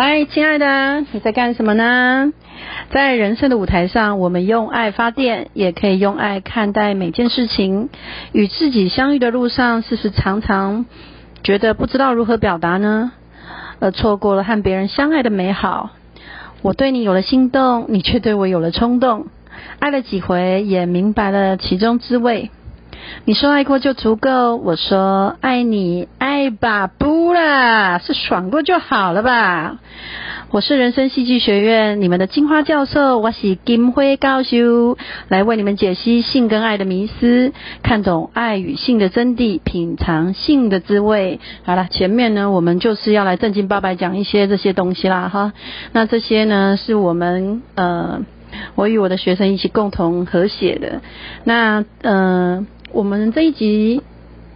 嗨，亲爱的，你在干什么呢？在人生的舞台上，我们用爱发电，也可以用爱看待每件事情。与自己相遇的路上，是不是常常觉得不知道如何表达呢？而错过了和别人相爱的美好。我对你有了心动，你却对我有了冲动。爱了几回，也明白了其中滋味。你说爱过就足够，我说爱你爱吧不啦，是爽过就好了吧。我是人生戏剧学院你们的金花教授，我是金辉高修，来为你们解析性跟爱的迷思，看懂爱与性的真谛，品尝性的滋味。好了，前面呢，我们就是要来正经八百讲一些这些东西啦，哈。那这些呢，是我们呃，我与我的学生一起共同合写的。那呃。我们这一集，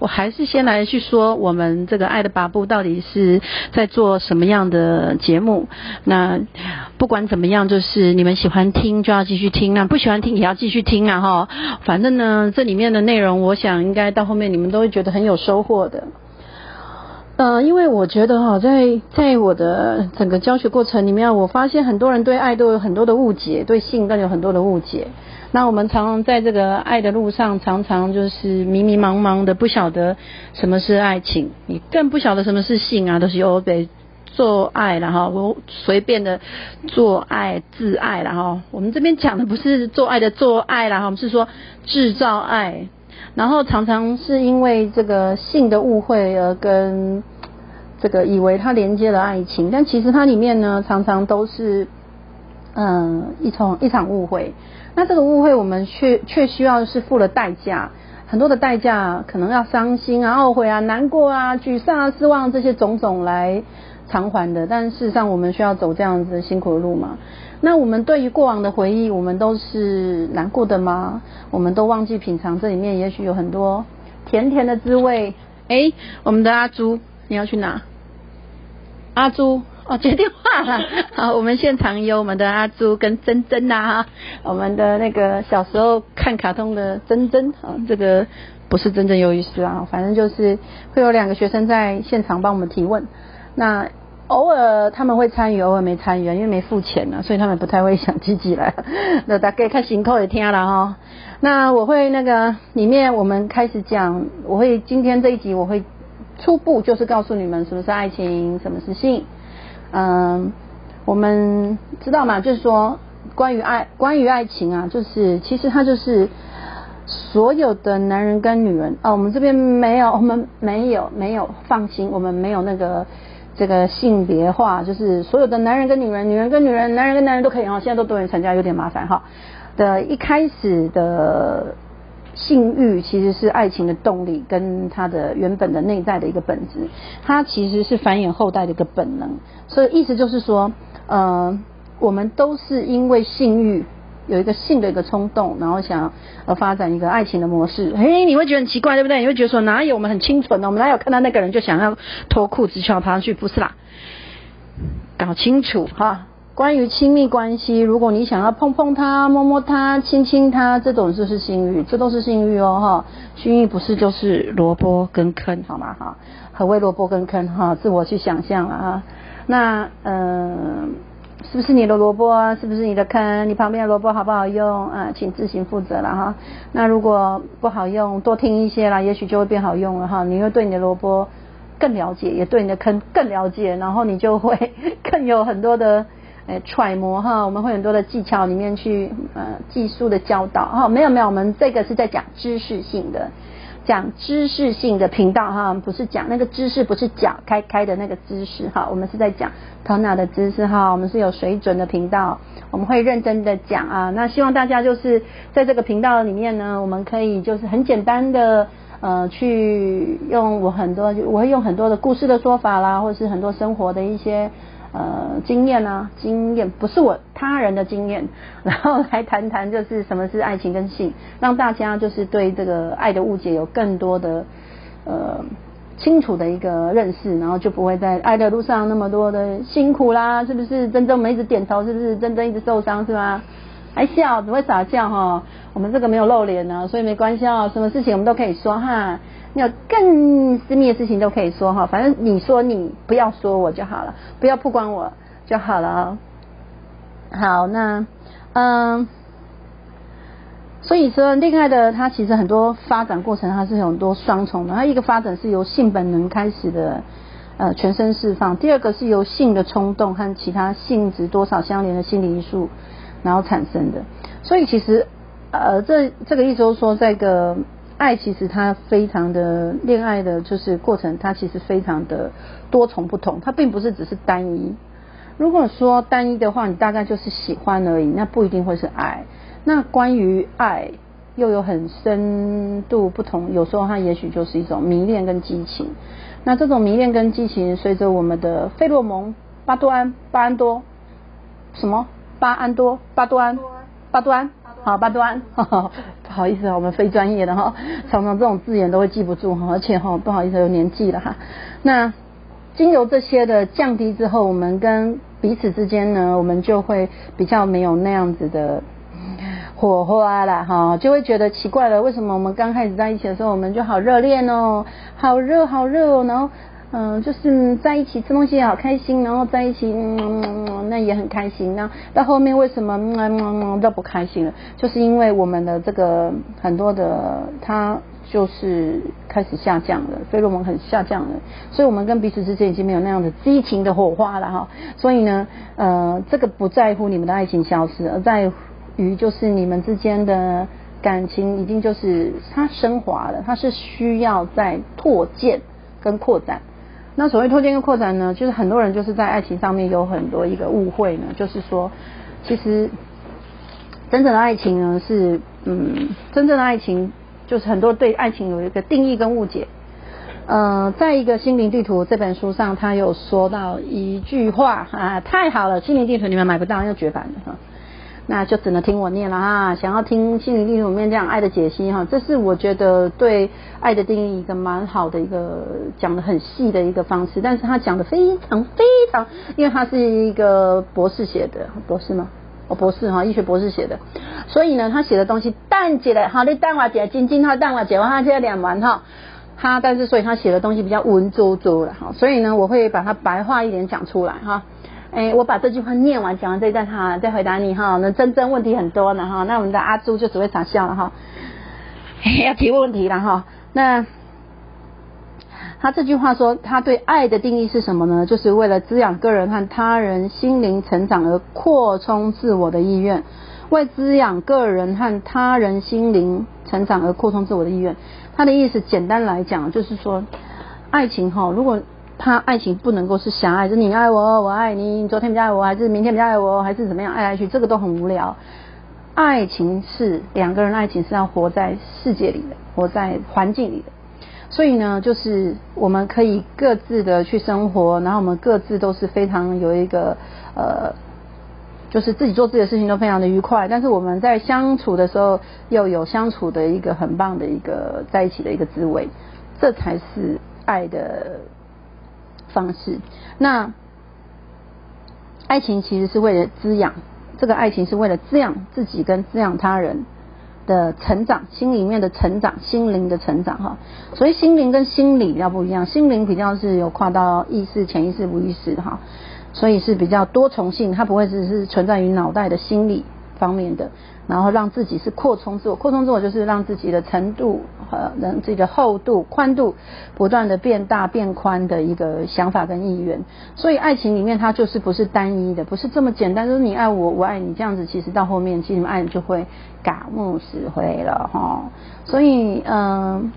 我还是先来去说我们这个爱的八步到底是在做什么样的节目。那不管怎么样，就是你们喜欢听就要继续听，那不喜欢听也要继续听啊哈。反正呢，这里面的内容，我想应该到后面你们都会觉得很有收获的。呃，因为我觉得哈，在在我的整个教学过程里面，我发现很多人对爱都有很多的误解，对性更有很多的误解。那我们常常在这个爱的路上，常常就是迷迷茫茫的，不晓得什么是爱情，你更不晓得什么是性啊，都是由得做爱了哈，我随便的做爱自爱了哈。我们这边讲的不是做爱的做爱了哈，我们是说制造爱，然后常常是因为这个性的误会而跟这个以为它连接了爱情，但其实它里面呢，常常都是嗯一场一场误会。那这个误会，我们却却需要是付了代价，很多的代价，可能要伤心啊、懊悔啊、难过啊、沮丧啊、失望这些种种来偿还的。但事实上，我们需要走这样子辛苦的路嘛？那我们对于过往的回忆，我们都是难过的吗？我们都忘记品尝这里面也许有很多甜甜的滋味。哎，我们的阿朱，你要去哪？阿朱。哦，接电话了。好，我们现场有我们的阿朱跟珍珍呐，我们的那个小时候看卡通的珍珍啊，这个不是真正忧郁师啊，反正就是会有两个学生在现场帮我们提问。那偶尔他们会参与，偶尔没参与，因为没付钱呢，所以他们不太会想积极来。那大概看心口也听了哈。那我会那个里面我们开始讲，我会今天这一集我会初步就是告诉你们什么是爱情，什么是性。嗯，我们知道嘛，就是说关于爱，关于爱情啊，就是其实它就是所有的男人跟女人哦，我们这边没有，我们没有没有，放心，我们没有那个这个性别化，就是所有的男人跟女人，女人跟女人，男人跟男人都可以哈，现在都多元成家有点麻烦哈的一开始的。性欲其实是爱情的动力，跟它的原本的内在的一个本质，它其实是繁衍后代的一个本能。所以意思就是说，呃，我们都是因为性欲有一个性的一个冲动，然后想呃发展一个爱情的模式。嘿，你会觉得很奇怪，对不对？你会觉得说哪有我们很清纯的，我们哪有看到那个人就想要脱裤子就要爬上去？不是啦，搞清楚哈。关于亲密关系，如果你想要碰碰他、摸摸他、亲亲他，这种就是性欲，这都是性欲哦哈。性欲不是就是萝卜跟坑，好吗哈？何谓萝卜跟坑哈？自我去想象啊。那嗯，是不是你的萝卜啊？是不是你的坑？你旁边的萝卜好不好用啊？请自行负责了哈。那如果不好用，多听一些啦，也许就会变好用了哈。你会对你的萝卜更了解，也对你的坑更了解，然后你就会 更有很多的。诶，揣摩哈，我们会很多的技巧里面去呃技术的教导哈，没有没有，我们这个是在讲知识性的，讲知识性的频道哈，不是讲那个知识，不是讲开开的那个知识哈，我们是在讲头脑的知识哈，我们是有水准的频道，我们会认真的讲啊，那希望大家就是在这个频道里面呢，我们可以就是很简单的呃去用我很多，我会用很多的故事的说法啦，或者是很多生活的一些。呃，经验啊，经验不是我他人的经验，然后来谈谈就是什么是爱情跟性，让大家就是对这个爱的误解有更多的呃清楚的一个认识，然后就不会在爱的路上那么多的辛苦啦，是不是？真正我们一直点头，是不是？真正一直受伤是吗？还笑，只会傻笑哈。我们这个没有露脸呢，所以没关系啊，什么事情我们都可以说哈。有更私密的事情都可以说哈，反正你说你不要说我就好了，不要曝光我，就好了。好，那嗯，所以说恋爱的它其实很多发展过程，它是很多双重的。它一个发展是由性本能开始的，呃，全身释放；第二个是由性的冲动和其他性质多少相连的心理因素然后产生的。所以其实呃，这这个意思就是说，这个爱其实它非常的恋爱的就是过程，它其实非常的多重不同，它并不是只是单一。如果说单一的话，你大概就是喜欢而已，那不一定会是爱。那关于爱，又有很深度不同，有时候它也许就是一种迷恋跟激情。那这种迷恋跟激情，随着我们的费洛蒙、巴多安、巴安多，什么巴安多、巴多安、巴多安，好巴多安，不好意思啊，我们非专业的哈，常常这种字眼都会记不住哈，而且哈不好意思有年纪了哈，那。经由这些的降低之后，我们跟彼此之间呢，我们就会比较没有那样子的火花了哈，就会觉得奇怪了，为什么我们刚开始在一起的时候，我们就好热恋哦，好热好热哦，然后嗯，就是在一起吃东西也好开心，然后在一起嗯那也很开心，那到后面为什么嗯嗯嗯都不开心了？就是因为我们的这个很多的他。就是开始下降了，费洛蒙很下降了，所以我们跟彼此之间已经没有那样的激情的火花了哈。所以呢，呃，这个不在乎你们的爱情消失，而在于就是你们之间的感情已经就是它升华了，它是需要在拓建跟扩展。那所谓拓建跟扩展呢，就是很多人就是在爱情上面有很多一个误会呢，就是说，其实真正的爱情呢是，嗯，真正的爱情。就是很多对爱情有一个定义跟误解，呃，在一个心灵地图这本书上，他有说到一句话啊，太好了，心灵地图你们买不到，要绝版的哈，那就只能听我念了哈。想要听心灵地图里面这样爱的解析哈，这是我觉得对爱的定义一个蛮好的一个讲的很细的一个方式，但是他讲的非常非常，因为他是一个博士写的，博士吗？博士哈，医学博士写的，所以呢，他写的东西淡起来，好，你淡化解，晶晶他淡化解，完他现在两完哈，他但是所以他写的东西比较文绉绉的哈，所以呢，我会把它白话一点讲出来哈，哎，我把这句话念完，讲完这一段哈，再回答你哈，那真真问题很多呢哈，那我们的阿朱就只会傻笑了哈，要提问题了哈，那。他这句话说，他对爱的定义是什么呢？就是为了滋养个人和他人心灵成长而扩充自我的意愿，为滋养个人和他人心灵成长而扩充自我的意愿。他的意思简单来讲，就是说，爱情哈，如果他爱情不能够是狭隘，就你爱我，我爱你，昨天比较爱我，还是明天比较爱我，还是怎么样爱来去，这个都很无聊。爱情是两个人，爱情是要活在世界里的，活在环境里的。所以呢，就是我们可以各自的去生活，然后我们各自都是非常有一个呃，就是自己做自己的事情都非常的愉快。但是我们在相处的时候，又有相处的一个很棒的一个在一起的一个滋味，这才是爱的方式。那爱情其实是为了滋养，这个爱情是为了滋养自己跟滋养他人。的成长，心里面的成长，心灵的成长哈，所以心灵跟心理比较不一样，心灵比较是有跨到意识、潜意识、无意识哈，所以是比较多重性，它不会只是存在于脑袋的心理方面的。然后让自己是扩充自我，扩充自我就是让自己的程度和让自己的厚度、宽度不断的变大、变宽的一个想法跟意愿。所以爱情里面它就是不是单一的，不是这么简单，就是你爱我，我爱你这样子。其实到后面，其实你们爱就会嘎木死灰了哈。所以嗯。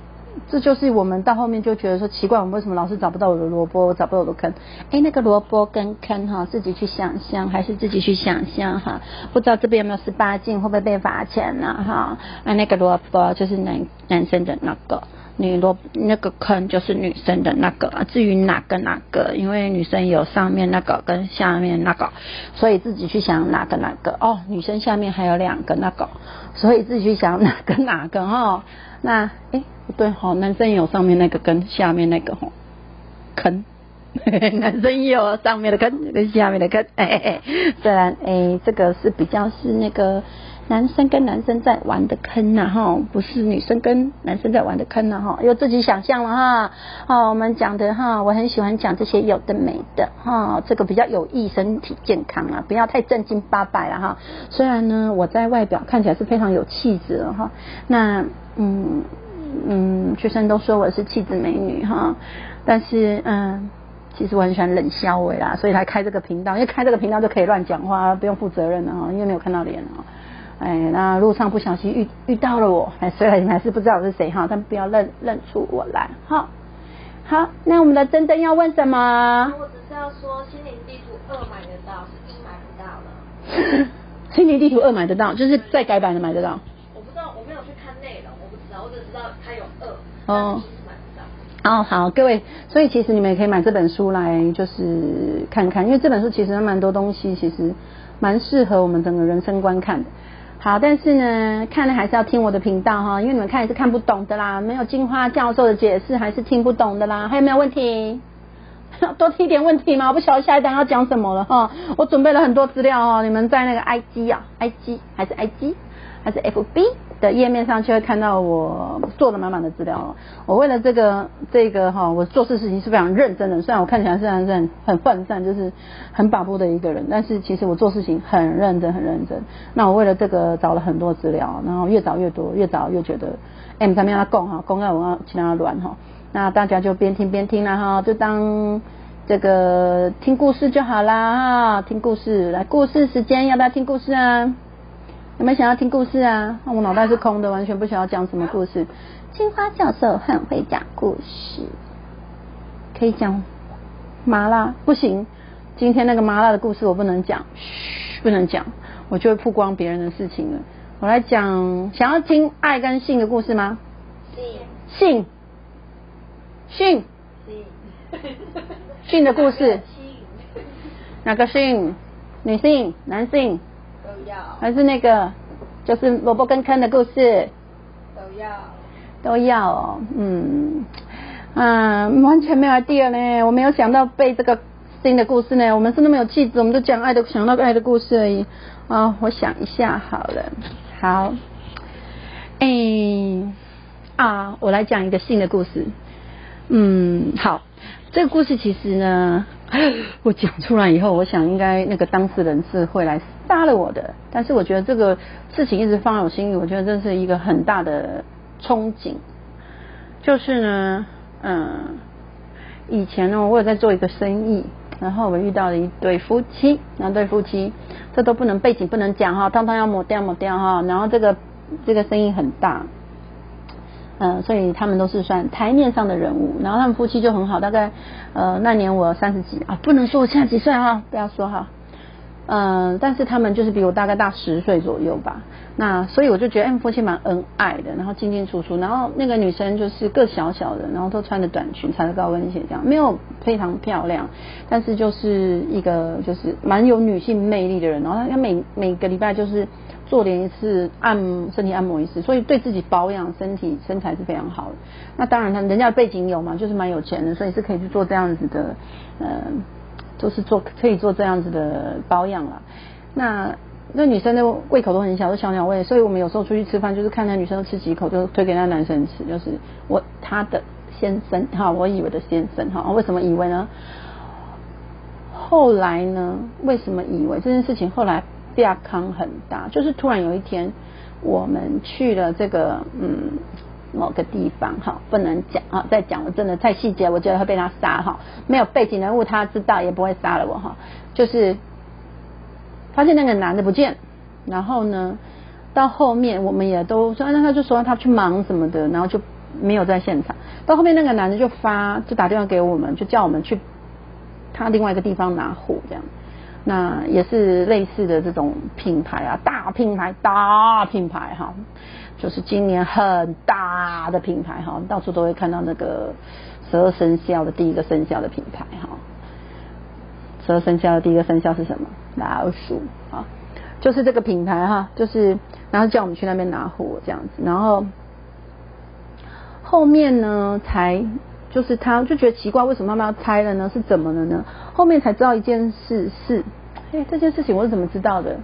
这就是我们到后面就觉得说奇怪，我们为什么老是找不到我的萝卜，找不到我的坑？哎，那个萝卜跟坑哈，自己去想象，还是自己去想象哈？不知道这边有没有十八禁，会不会被罚钱呢？哈，啊，那个萝卜就是男男生的那个，女萝那个坑就是女生的那个。至于哪个哪个，因为女生有上面那个跟下面那个，所以自己去想哪个哪个。哦，女生下面还有两个那个，所以自己去想哪个哪个哈。那哎。不对哈，男生有上面那个跟下面那个哈坑，男生也有上面的坑跟下面的坑，哎哎哎，虽然哎这个是比较是那个男生跟男生在玩的坑呐哈，不是女生跟男生在玩的坑呐哈，又自己想象了哈。哦，我们讲的哈，我很喜欢讲这些有的没的哈，这个比较有益身体健康啊，不要太正经八百了哈。虽然呢，我在外表看起来是非常有气质的哈，那嗯嗯，学生都说我是气质美女哈，但是嗯。其实我很喜欢冷笑伟啦，所以才开这个频道，因为开这个频道就可以乱讲话，不用负责任了哈，因为没有看到脸啊。哎，那路上不小心遇遇到了我，哎，虽然你们还是不知道我是谁哈，但不要认认出我来哈。好，那我们的真真要问什么？我只是要说，心灵地图二买得到，是一买不到了。心灵地图二买得到，就是再改版的买得到。我不知道，我没有去看内容，我不知道，我只知道它有二。哦。哦，好，各位，所以其实你们也可以买这本书来，就是看看，因为这本书其实蛮多东西，其实蛮适合我们整个人生观看的。好，但是呢，看了还是要听我的频道哈，因为你们看也是看不懂的啦，没有金花教授的解释还是听不懂的啦。还有没有问题？多提一点问题吗？我不晓得下一单要讲什么了哈。我准备了很多资料哈，你们在那个 I G 啊，I G 还是 I G 还是 F B？的页面上就会看到我做的满满的资料了。我为了这个这个哈，我做事事情是非常认真的。虽然我看起来是很很涣散，就是很把不的一个人，但是其实我做事情很认真很认真。那我为了这个找了很多资料，然后越找越多，越找越觉得 M 上面要供哈，公告我要其他乱哈。那大家就边听边听啦哈，就当这个听故事就好啦哈，听故事来故事时间要不要听故事啊？有没有想要听故事啊？那我脑袋是空的，完全不想要讲什么故事。青花教授很会讲故事，可以讲麻辣不行。今天那个麻辣的故事我不能讲，嘘，不能讲，我就会曝光别人的事情了。我来讲，想要听爱跟性的故事吗？性，性，性，性的故事。哪个性？女性、男性？还是那个，就是萝卜跟坑的故事，都要，都要哦，嗯，嗯，完全没有 idea 呢，我没有想到背这个新的故事呢，我们是那么有气质，我们都讲爱的，想到爱的故事而已。啊，我想一下好了，好，哎，啊，我来讲一个新的故事，嗯，好，这个故事其实呢。我讲出来以后，我想应该那个当事人是会来杀了我的。但是我觉得这个事情一直放在我心里，我觉得这是一个很大的憧憬。就是呢，嗯，以前呢，我有在做一个生意，然后我遇到了一对夫妻，两对夫妻，这都不能背景不能讲哈，当当要抹掉抹掉哈。然后这个这个生意很大。嗯，所以他们都是算台面上的人物，然后他们夫妻就很好，大概呃那年我三十几啊，不能说我现在几岁哈，不要说哈，嗯，但是他们就是比我大概大十岁左右吧，那所以我就觉得他们夫妻蛮恩爱的，然后进进出出，然后那个女生就是个小小的，然后都穿着短裙，穿着高跟鞋这样，没有非常漂亮，但是就是一个就是蛮有女性魅力的人，然后她每每个礼拜就是。做连一次按身体按摩一次，所以对自己保养身体身材是非常好的。那当然，他人家背景有嘛，就是蛮有钱的，所以是可以去做这样子的，呃，就是做可以做这样子的保养了。那那女生的胃口都很小，都小鸟胃，所以我们有时候出去吃饭，就是看那女生吃几口，就推给那男生吃，就是我他的先生哈，我以为的先生哈，为什么以为呢？后来呢？为什么以为这件事情后来？亚康很大，就是突然有一天，我们去了这个嗯某个地方哈，不能讲啊，再讲了真的太细节，我觉得会被他杀哈。没有背景人物，他知道也不会杀了我哈。就是发现那个男的不见，然后呢，到后面我们也都说，那他就说他去忙什么的，然后就没有在现场。到后面那个男的就发就打电话给我们，就叫我们去他另外一个地方拿货这样。那也是类似的这种品牌啊，大品牌，大品牌哈，就是今年很大的品牌哈，到处都会看到那个十二生肖的第一个生肖的品牌哈。十二生肖的第一个生肖是什么？老鼠啊，就是这个品牌哈，就是然后叫我们去那边拿货这样子，然后后面呢才。就是他，就觉得奇怪，为什么妈妈要拆了呢？是怎么了呢？后面才知道一件事，是，哎，这件事情我是怎么知道的？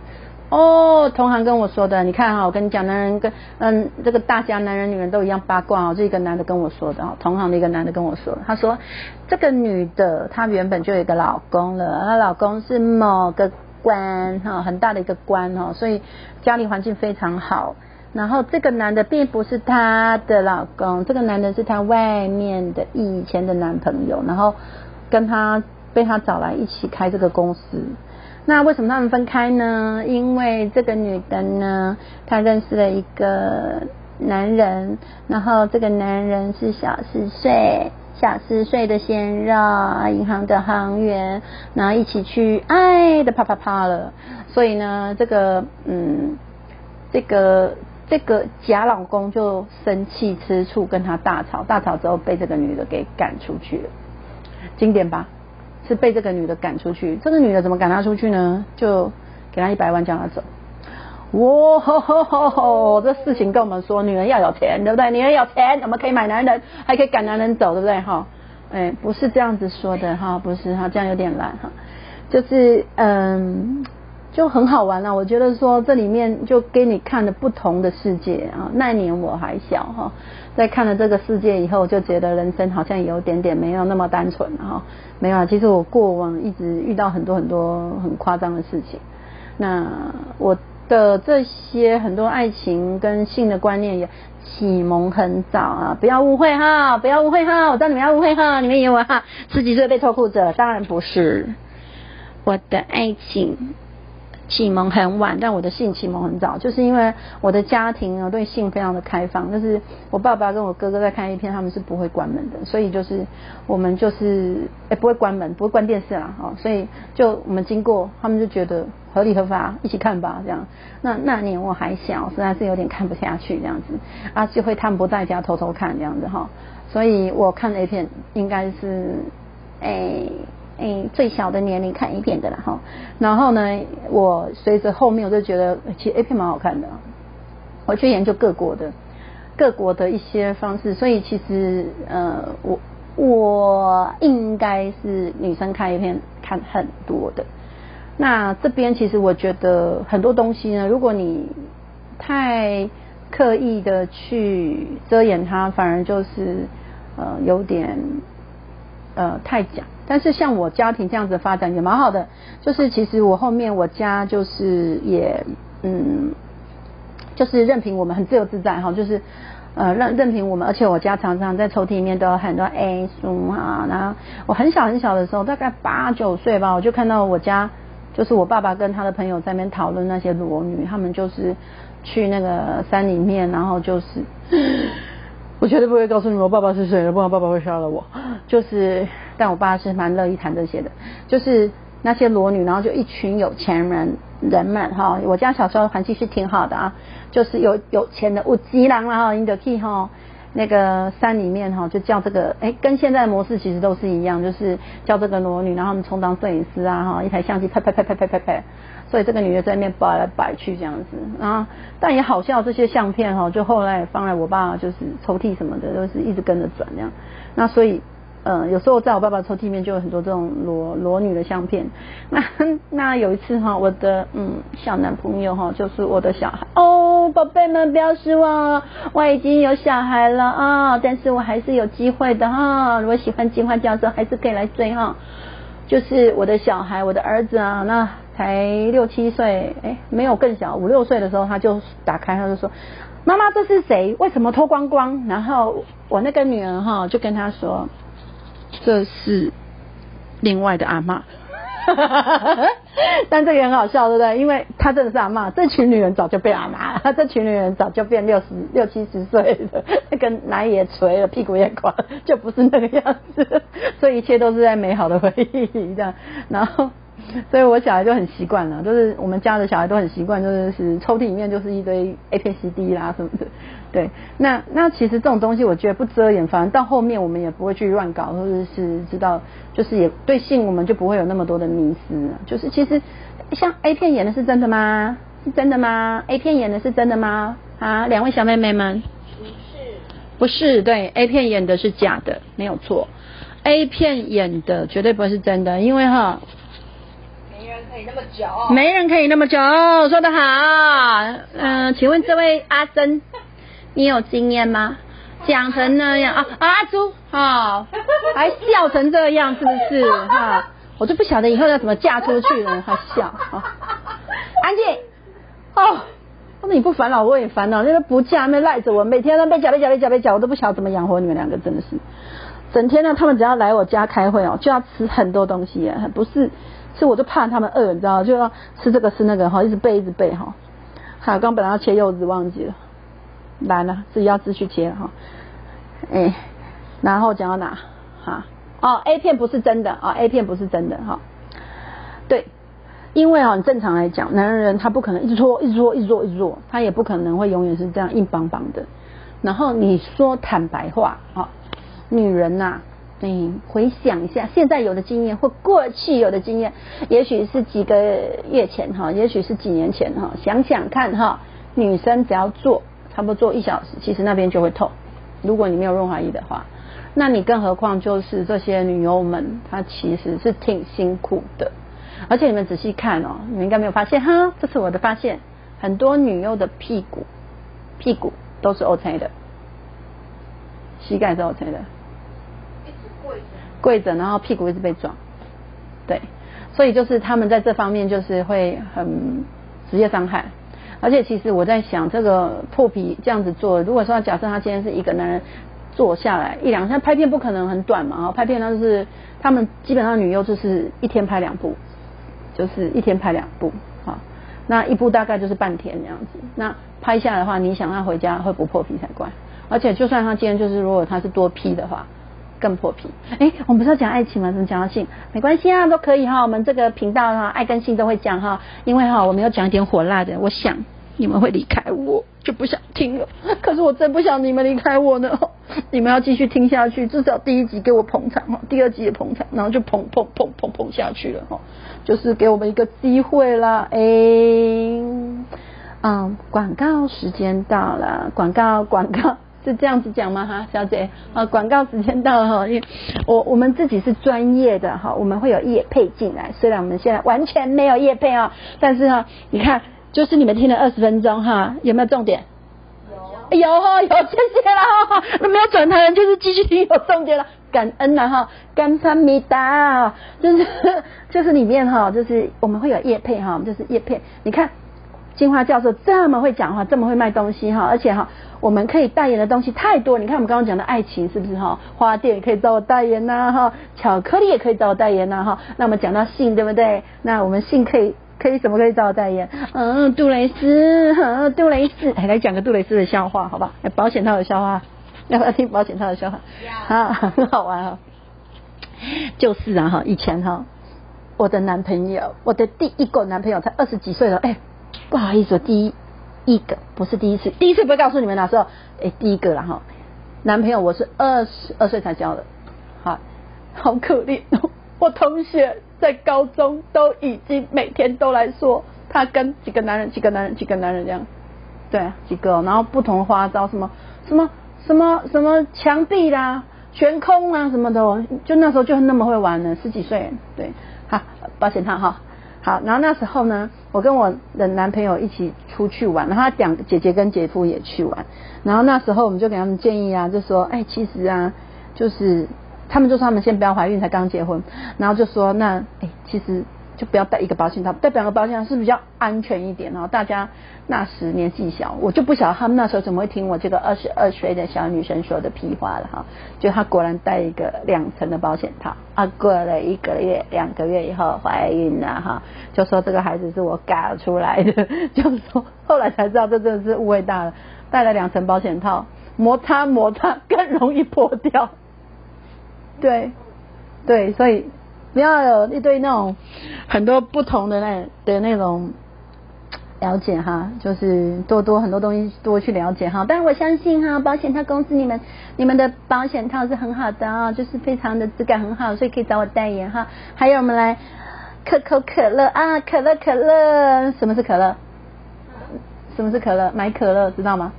哦，同行跟我说的，你看哈，我跟你讲，男人跟嗯，这个大家男人女人都一样八卦哦。这一个男的跟我说的，同行的一个男的跟我说，他说这个女的她原本就有一个老公了，她老公是某个官哈，很大的一个官哦，所以家里环境非常好。然后这个男的并不是她的老公，这个男的是她外面的以前的男朋友，然后跟她被他找来一起开这个公司。那为什么他们分开呢？因为这个女的呢，她认识了一个男人，然后这个男人是小四岁，小四岁的鲜肉，银行的行员，然后一起去爱的啪啪啪了。所以呢，这个嗯，这个这个假老公就生气吃醋，跟他大吵，大吵之后被这个女的给赶出去了，经典吧？是被这个女的赶出去，这个女的怎么赶他出去呢？就给他一百万叫他走。哇，这事情跟我们说，女人要有钱，对不对？女人有钱，我们可以买男人，还可以赶男人走，对不对？哈，哎，不是这样子说的哈，不是哈，这样有点烂哈。就是嗯，就很好玩了。我觉得说这里面就给你看了不同的世界啊。那年我还小哈。在看了这个世界以后，就觉得人生好像有点点没有那么单纯哈。没有，其实我过往一直遇到很多很多很夸张的事情。那我的这些很多爱情跟性的观念也启蒙很早啊，不要误会哈，不要误会哈，我知道你们要误会哈，你们以为哈十几岁被脱裤子，当然不是。我的爱情。启蒙很晚，但我的性启蒙很早，就是因为我的家庭呢对性非常的开放，就是我爸爸跟我哥哥在看 A 片，他们是不会关门的，所以就是我们就是哎不会关门，不会关电视啦，哦，所以就我们经过，他们就觉得合理合法，一起看吧，这样。那那年我还小，实在是有点看不下去这样子，啊就会他们不在家偷偷看这样子哈，所以我看 A 片应该是哎。诶，诶最小的年龄看 A 片的啦哈，然后呢，我随着后面我就觉得其实 A 片蛮好看的，我去研究各国的各国的一些方式，所以其实呃我我应该是女生看 A 片看很多的，那这边其实我觉得很多东西呢，如果你太刻意的去遮掩它，反而就是呃有点呃太假。但是像我家庭这样子发展也蛮好的，就是其实我后面我家就是也嗯，就是任凭我们很自由自在哈，就是呃任任凭我们，而且我家常常在抽屉里面都有很多 A 书啊，然后我很小很小的时候，大概八九岁吧，我就看到我家就是我爸爸跟他的朋友在那边讨论那些裸女，他们就是去那个山里面，然后就是。我绝对不会告诉你我爸爸是谁的，不然爸爸会杀了我。就是，但我爸是蛮乐意谈这些的。就是那些裸女，然后就一群有钱人人们哈。我家小时候环境是挺好的啊，就是有有钱的，我吉郎啦哈，你得去哈那个山里面哈，就叫这个，哎，跟现在的模式其实都是一样，就是叫这个裸女，然后他们充当摄影师啊哈，一台相机拍拍拍拍拍拍拍。所以这个女的在那边摆来摆去这样子，啊，但也好笑，这些相片哈，就后来放在我爸就是抽屉什么的，都是一直跟着转这样。那所以，嗯，有时候在我爸爸抽屉面就有很多这种裸裸女的相片。那 那有一次哈，我的嗯小男朋友哈，就是我的小孩哦，宝贝们不要失望，我已经有小孩了啊，但是我还是有机会的哈，如果喜欢金花教授还是可以来追哈。就是我的小孩，我的儿子啊，那。才六七岁，哎，没有更小，五六岁的时候，他就打开，他就说：“妈妈，这是谁？为什么脱光光？”然后我那个女儿哈，就跟他说：“这是另外的阿妈。”但这个很好笑，对不对？因为她真的是阿妈，这群女人早就变阿妈了，这群女人早就变六十六七十岁了，那个奶也垂了，屁股也垮，就不是那个样子。所以一切都是在美好的回忆这样，然后。所以我小孩就很习惯了，就是我们家的小孩都很习惯，就是是抽屉里面就是一堆 A 片 CD 啦什么的。对，那那其实这种东西我觉得不遮掩，反正到后面我们也不会去乱搞，或者是知道，就是也对性我们就不会有那么多的迷思。就是其实像 A 片演的是真的吗？是真的吗？A 片演的是真的吗？啊，两位小妹妹们，不是，不是，对，A 片演的是假的，没有错，A 片演的绝对不会是真的，因为哈。可以那么久。没人可以那么久，说得好。嗯、请问这位阿珍，你有经验吗？讲成那样啊，阿朱，啊，还笑成这样，是不是？哈、我就不晓得以后要怎么嫁出去了，还笑啊。安静，哦。那你不烦恼，我也烦恼。那个不嫁，那赖着我，每天都被夹被夹被夹被夹，我都不晓得怎么养活你们两个，真的是。整天呢，他们只要来我家开会哦，就要吃很多东西啊，不是吃我就怕他们饿，你知道，就要吃这个吃那个哈，一直背一直背哈。好刚本来要切柚子忘记了，来了自己要自去切哈。哎，然后讲到哪？哈哦，A 片不是真的啊、a 片不是真的哈。对，因为啊，正常来讲，男人他不可能一直做，一直做，一直做，一直做，他也不可能会永远是这样硬邦邦的。然后你说坦白话啊，女人呐、你回想一下，现在有的经验或过去有的经验，也许是几个月前哈，也许是几年前哈，想想看哈，女生只要做差不多做一小时，其实那边就会痛。如果你没有润滑液的话，那你更何况就是这些女优们，她其实是挺辛苦的。而且你们仔细看哦，你们应该没有发现哈，这是我的发现，很多女优的屁股屁股都是 OK 的，膝盖是 OK 的，跪着。然后屁股一直被撞，对，所以就是他们在这方面就是会很职业伤害。而且其实我在想，这个破皮这样子做，如果说假设他今天是一个男人坐下来一两，像拍片不可能很短嘛，拍片那就是他们基本上女优就是一天拍两部，就是一天拍两部，好，那一部大概就是半天这样子。那拍下来的话，你想他回家会不破皮才怪。而且就算他今天就是如果他是多 P 的话，更破皮。哎，我们不是要讲爱情吗？怎么讲到性？没关系啊，都可以哈。我们这个频道哈，爱跟性都会讲哈。因为哈，我们要讲一点火辣的，我想你们会离开我，就不想听了。可是我真不想你们离开我呢。你们要继续听下去，至少第一集给我捧场哈，第二集也捧场，然后就捧捧捧捧捧下去了哈。就是给我们一个机会啦，哎。嗯，广告时间到了，广告广告是这样子讲吗？哈，小姐，啊，广告时间到了哈，因为我我们自己是专业的哈，我们会有业配进来，虽然我们现在完全没有业配哦，但是哈，你看，就是你们听了二十分钟哈，有没有重点？有。有哈有，谢谢啦哈，那没有转台人就是继续听有重点了，感恩啦哈，感恩米达，就是就是里面哈，就是我们会有叶配哈，就是叶配，你看。金花教授这么会讲话，这么会卖东西哈，而且哈，我们可以代言的东西太多。你看我们刚刚讲的爱情是不是哈？花店也可以找我代言呐哈，巧克力也可以找我代言呐哈。那我们讲到性对不对？那我们性可以可以什么可以找我代言？嗯，杜蕾斯，嗯，杜蕾斯，哎，来讲个杜蕾斯的笑话好吧？保险套的笑话，要不要听保险套的笑话？啊，很好玩哈。就是啊哈，以前哈，我的男朋友，我的第一个男朋友才二十几岁了，哎。不好意思，第一一个不是第一次，第一次不会告诉你们哪时候，哎，第一个了哈。男朋友我是二十二岁才交的，好，好可怜。我同学在高中都已经每天都来说，他跟几个男人，几个男人，几个男人这样，对，几个，然后不同花招，什么什么什么什么墙壁啦、悬空啊什么的，就那时候就那么会玩呢，十几岁，对，好，保险套哈。好，然后那时候呢，我跟我的男朋友一起出去玩，然后他两姐姐跟姐夫也去玩，然后那时候我们就给他们建议啊，就说，哎，其实啊，就是他们就说他们先不要怀孕，才刚结婚，然后就说那，哎，其实就不要带一个保险套，带两个保险套是比较安全一点哦。大家那时年纪小，我就不晓得他们那时候怎么会听我这个二十二岁的小女生说的屁话了哈。就她果然带一个两层的保险套啊，过了一个月、两个月以后怀孕了哈，就说这个孩子是我搞出来的，就说后来才知道这真的是误会大了，带了两层保险套，摩擦摩擦更容易破掉。对，对，所以不要有一堆那种很多不同的那的那种了解哈，就是多多很多东西多去了解哈。但是我相信哈，保险套公司你们你们的保险套是很好的啊，就是非常的质感很好，所以可以找我代言哈。还有我们来可口可乐啊，可乐可乐，什么是可乐？什么是可乐？买可乐知道吗？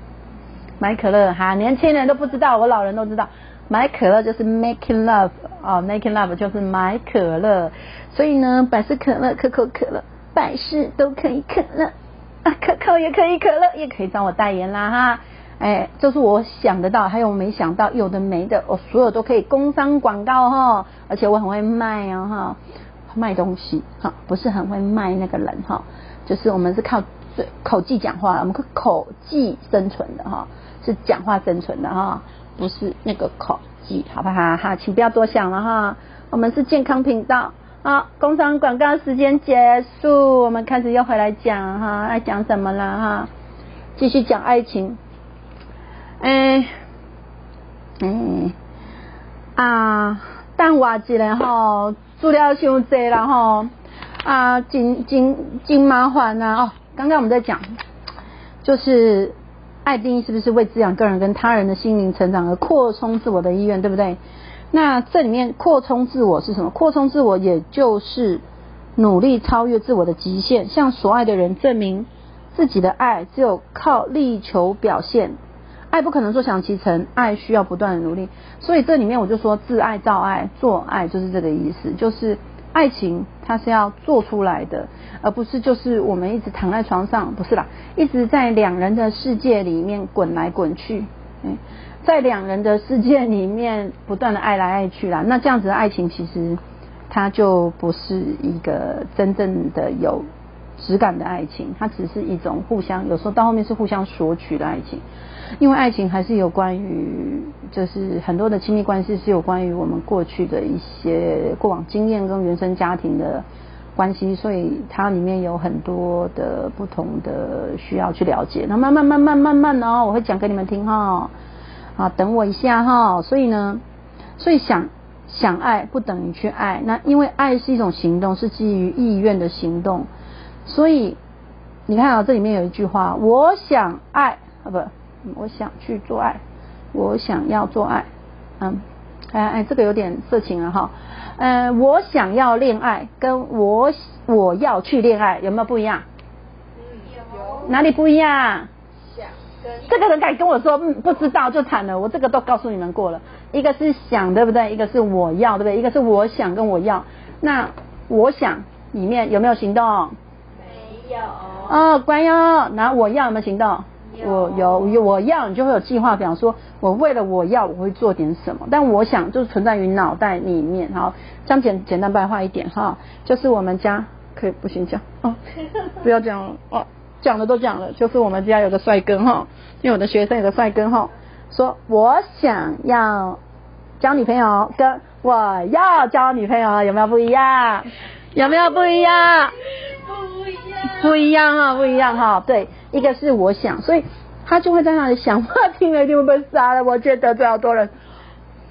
买可乐哈，年轻人都不知道，我老人都知道。买可乐就是 making love 啊，making love 就是买可乐。所以呢，百事可乐、可口可乐、百事都可以可乐啊，可口也可以可乐，也可以找我代言啦哈。哎，就是我想得到，还有没想到，有的没的，我所有都可以工商广告哈，而且我很会卖哦哈，卖东西哈，不是很会卖那个人哈，就是我们是靠嘴口技讲话，我们是口技生存的哈，是讲话生存的哈，不是那个口技，好不好哈？请不要多想了哈，我们是健康频道。好，工商广告时间结束，我们开始又回来讲哈，来讲什么了哈？继续讲爱情。哎，哎啊，等我一下吼，资料伤多了吼，啊，真真真麻烦呐哦。刚刚我们在讲，就是爱定义是不是为滋养个人跟他人的心灵成长而扩充自我的意愿，对不对？那这里面扩充自我是什么？扩充自我也就是努力超越自我的极限，向所爱的人证明自己的爱只有靠力求表现，爱不可能坐享其成，爱需要不断的努力。所以这里面我就说自爱造爱，做爱就是这个意思，就是爱情它是要做出来的，而不是就是我们一直躺在床上，不是啦，一直在两人的世界里面滚来滚去，嗯。在两人的世界里面不断的爱来爱去啦，那这样子的爱情其实它就不是一个真正的有质感的爱情，它只是一种互相，有时候到后面是互相索取的爱情，因为爱情还是有关于，就是很多的亲密关系是有关于我们过去的一些过往经验跟原生家庭的关系，所以它里面有很多的不同的需要去了解。那慢慢慢慢慢慢哦，我会讲给你们听哈。啊，等我一下哈。所以呢，所以想想爱不等于去爱。那因为爱是一种行动，是基于意愿的行动。所以你看啊，这里面有一句话：我想爱啊，不，我想去做爱，我想要做爱。嗯，哎哎，这个有点色情了哈。嗯，我想要恋爱，跟我我要去恋爱有没有不一样？嗯，有。哪里不一样？这个人敢跟我说嗯不知道就惨了，我这个都告诉你们过了，一个是想对不对？一个是我要对不对？一个是我想跟我要，那我想里面有没有行动？没有。哦，乖哟，那我要有没有行动？我有，有我要你就会有计划表，说我为了我要我会做点什么，但我想就是存在于脑袋里面，好，这样简简单白话一点哈，就是我们家可以不行讲哦，不要讲了哦。讲的都讲了，就是我们家有个帅哥哈，因为我的学生有个帅哥哈，说我想要交女朋友，跟我要交女朋友有没有不一样？有没有不一样？不一样，哈，不一样哈。对，一个是我想，所以他就会在那里想，我听了就会被杀了。我觉得最好多人，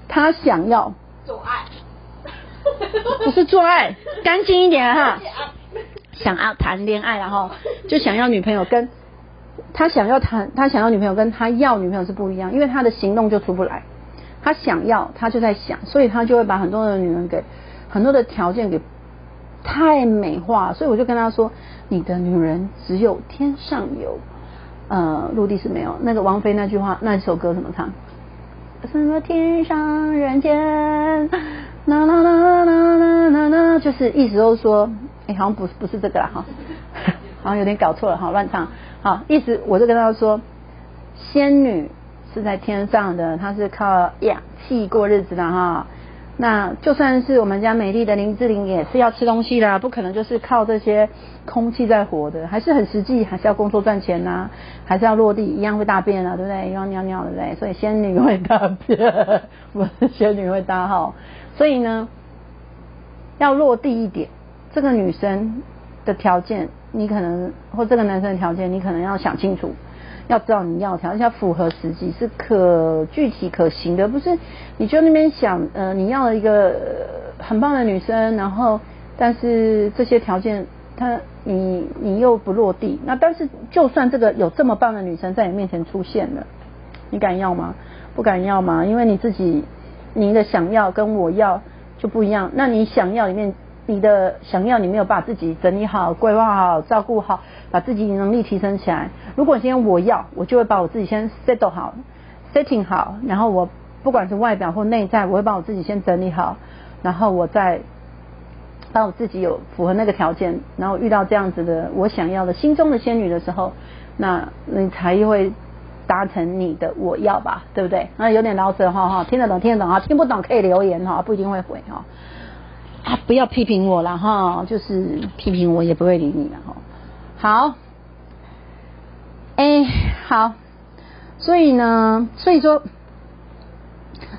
他想要做爱，不是做爱，干净一点哈。想要谈恋爱，然后就想要女朋友，跟他想要谈，他想要女朋友，跟他要女朋友是不一样，因为他的行动就出不来。他想要，他就在想，所以他就会把很多的女人给很多的条件给太美化。所以我就跟他说，你的女人只有天上有，呃，陆地是没有。那个王菲那句话，那首歌怎么唱？什么天上人间，啦啦啦啦啦啦啦，就是意思都是说。好像不是不是这个了哈，好像有点搞错了哈，乱唱。好，意思我就跟他说，仙女是在天上的，她是靠氧气过日子的哈。那就算是我们家美丽的林志玲也是要吃东西的，不可能就是靠这些空气在活的，还是很实际，还是要工作赚钱呐，还是要落地，一样会大便啊，对不对？要尿尿对不对？所以仙女会大便，不是仙女会大号。所以呢，要落地一点。这个女生的条件，你可能或这个男生的条件，你可能要想清楚，要知道你要条件要符合实际，是可具体可行的，不是你就那边想，呃，你要了一个很棒的女生，然后但是这些条件，她你你又不落地，那但是就算这个有这么棒的女生在你面前出现了，你敢要吗？不敢要吗？因为你自己你的想要跟我要就不一样，那你想要里面。你的想要，你没有把自己整理好、规划好、照顾好，把自己能力提升起来。如果今天我要，我就会把我自己先 settle 好，setting 好，然后我不管是外表或内在，我会把我自己先整理好，然后我再把我自己有符合那个条件，然后遇到这样子的我想要的心中的仙女的时候，那你才会达成你的我要吧，对不对？那有点老舍哈哈，听得懂听得懂啊，听不懂可以留言哈，不一定会回哈。啊，不要批评我了哈，就是批评我也不会理你了哈。好，哎，好，所以呢，所以说，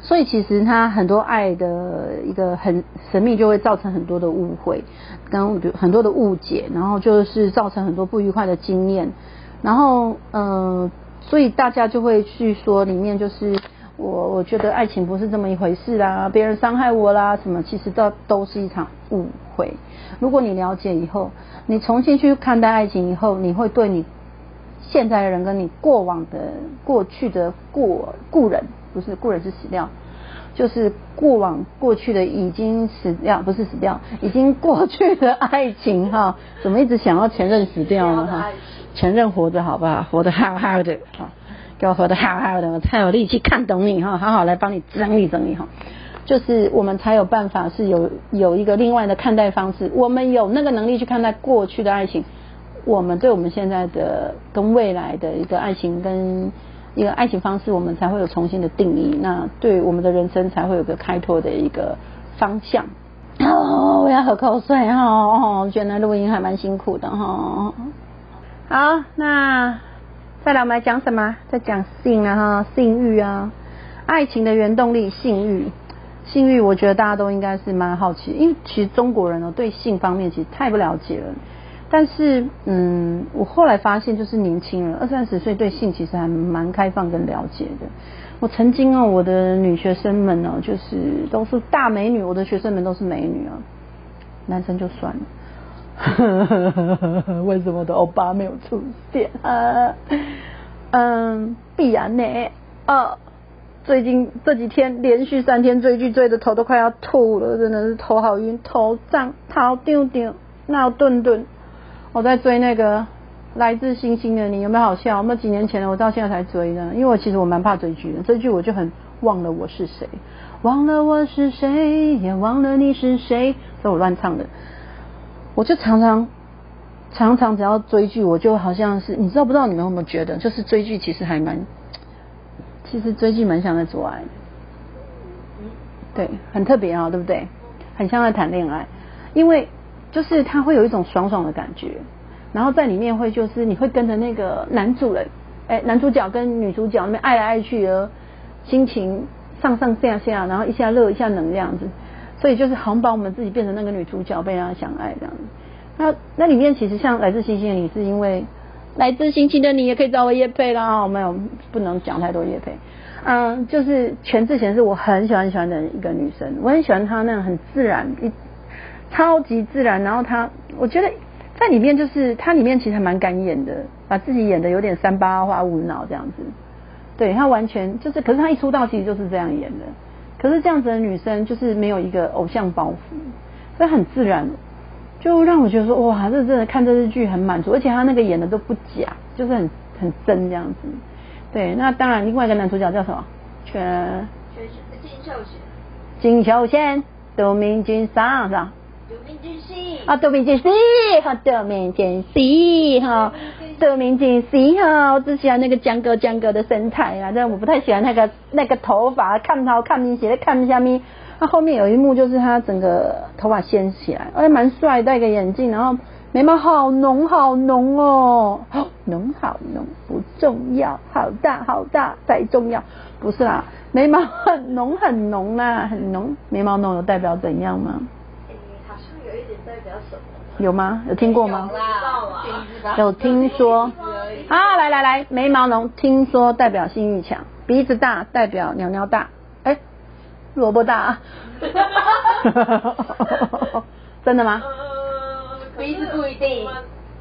所以其实他很多爱的一个很神秘，就会造成很多的误会，跟很多的误解，然后就是造成很多不愉快的经验，然后呃，所以大家就会去说里面就是。我我觉得爱情不是这么一回事啦，别人伤害我啦，什么其实都都是一场误会。如果你了解以后，你重新去看待爱情以后，你会对你现在的人跟你过往的过去的过故人，不是故人是死掉，就是过往过去的已经死掉，不是死掉，已经过去的爱情哈，怎么一直想要前任死掉呢哈？前任活着好不好？活得好好的哈。给我活得好好的，我才有力气看懂你哈，好好来帮你整理整理哈，就是我们才有办法是有有一个另外的看待方式，我们有那个能力去看待过去的爱情，我们对我们现在的跟未来的一个爱情跟一个爱情方式，我们才会有重新的定义，那对我们的人生才会有个开拓的一个方向。哦，我要喝口水哈，哦，觉得录音还蛮辛苦的哈。好，那。再来，我们来讲什么？在讲性啊，哈，性欲啊，爱情的原动力，性欲，性欲，我觉得大家都应该是蛮好奇，因为其实中国人哦，对性方面其实太不了解了。但是，嗯，我后来发现，就是年轻人二三十岁对性其实还蛮开放跟了解的。我曾经哦，我的女学生们呢，就是都是大美女，我的学生们都是美女啊，男生就算了。为什么的欧巴没有出现？嗯，必然呢。啊，最近这几天连续三天追剧，追的头都快要吐了，真的是头好晕，头胀，头丢丢，闹顿顿。我在追那个《来自星星的你》，有没有好笑？那几年前的，我到现在才追呢，因为我其实我蛮怕追剧的，追剧我就很忘了我是谁，忘了我是谁，也忘了你是谁，所以我乱唱的。我就常常常常只要追剧，我就好像是你知道不知道你们有没有觉得，就是追剧其实还蛮，其实追剧蛮像在做爱，对，很特别啊，对不对？很像在谈恋爱，因为就是他会有一种爽爽的感觉，然后在里面会就是你会跟着那个男主人，哎，男主角跟女主角那边爱来爱去，而心情上上下下，然后一下热一下冷这样子。所以就是好像把我们自己变成那个女主角，被人家想爱这样子。那那里面其实像来自星星的你，是因为来自星星的你也可以找我叶配啦。我没有不能讲太多叶配。嗯，就是全智贤是我很喜欢喜欢的一个女生，我很喜欢她那样很自然，一超级自然。然后她，我觉得在里面就是她里面其实还蛮敢演的，把自己演的有点三八花无脑这样子。对她完全就是，可是她一出道其实就是这样演的。可是这样子的女生就是没有一个偶像包袱，所以很自然，就让我觉得说哇，这真的看这日剧很满足，而且他那个演的都不假，就是很很真这样子。对，那当然另外一个男主角叫什么？全全是金秀贤。金秀贤，都名金上是吧？都名金喜。啊，都名金喜，哈，都名金喜，哈。得名金 C 哈，我只喜欢那个江哥江哥的身材啊，但我不太喜欢那个那个头发，看头看明显，看下面。他后面有一幕就是他整个头发掀起来，哎，蛮帅，戴个眼镜，然后眉毛好浓 好浓哦，浓好浓不重要，好大好大才重要，不是啦，眉毛很浓很浓啦，很浓，眉毛浓有代表怎样吗？好像有一点代表什么？有吗？有听过吗？有听说。啊，来来来，眉毛浓，听说代表性欲强；鼻子大代表尿尿大。哎，萝卜大。啊 真的吗？鼻子不一定，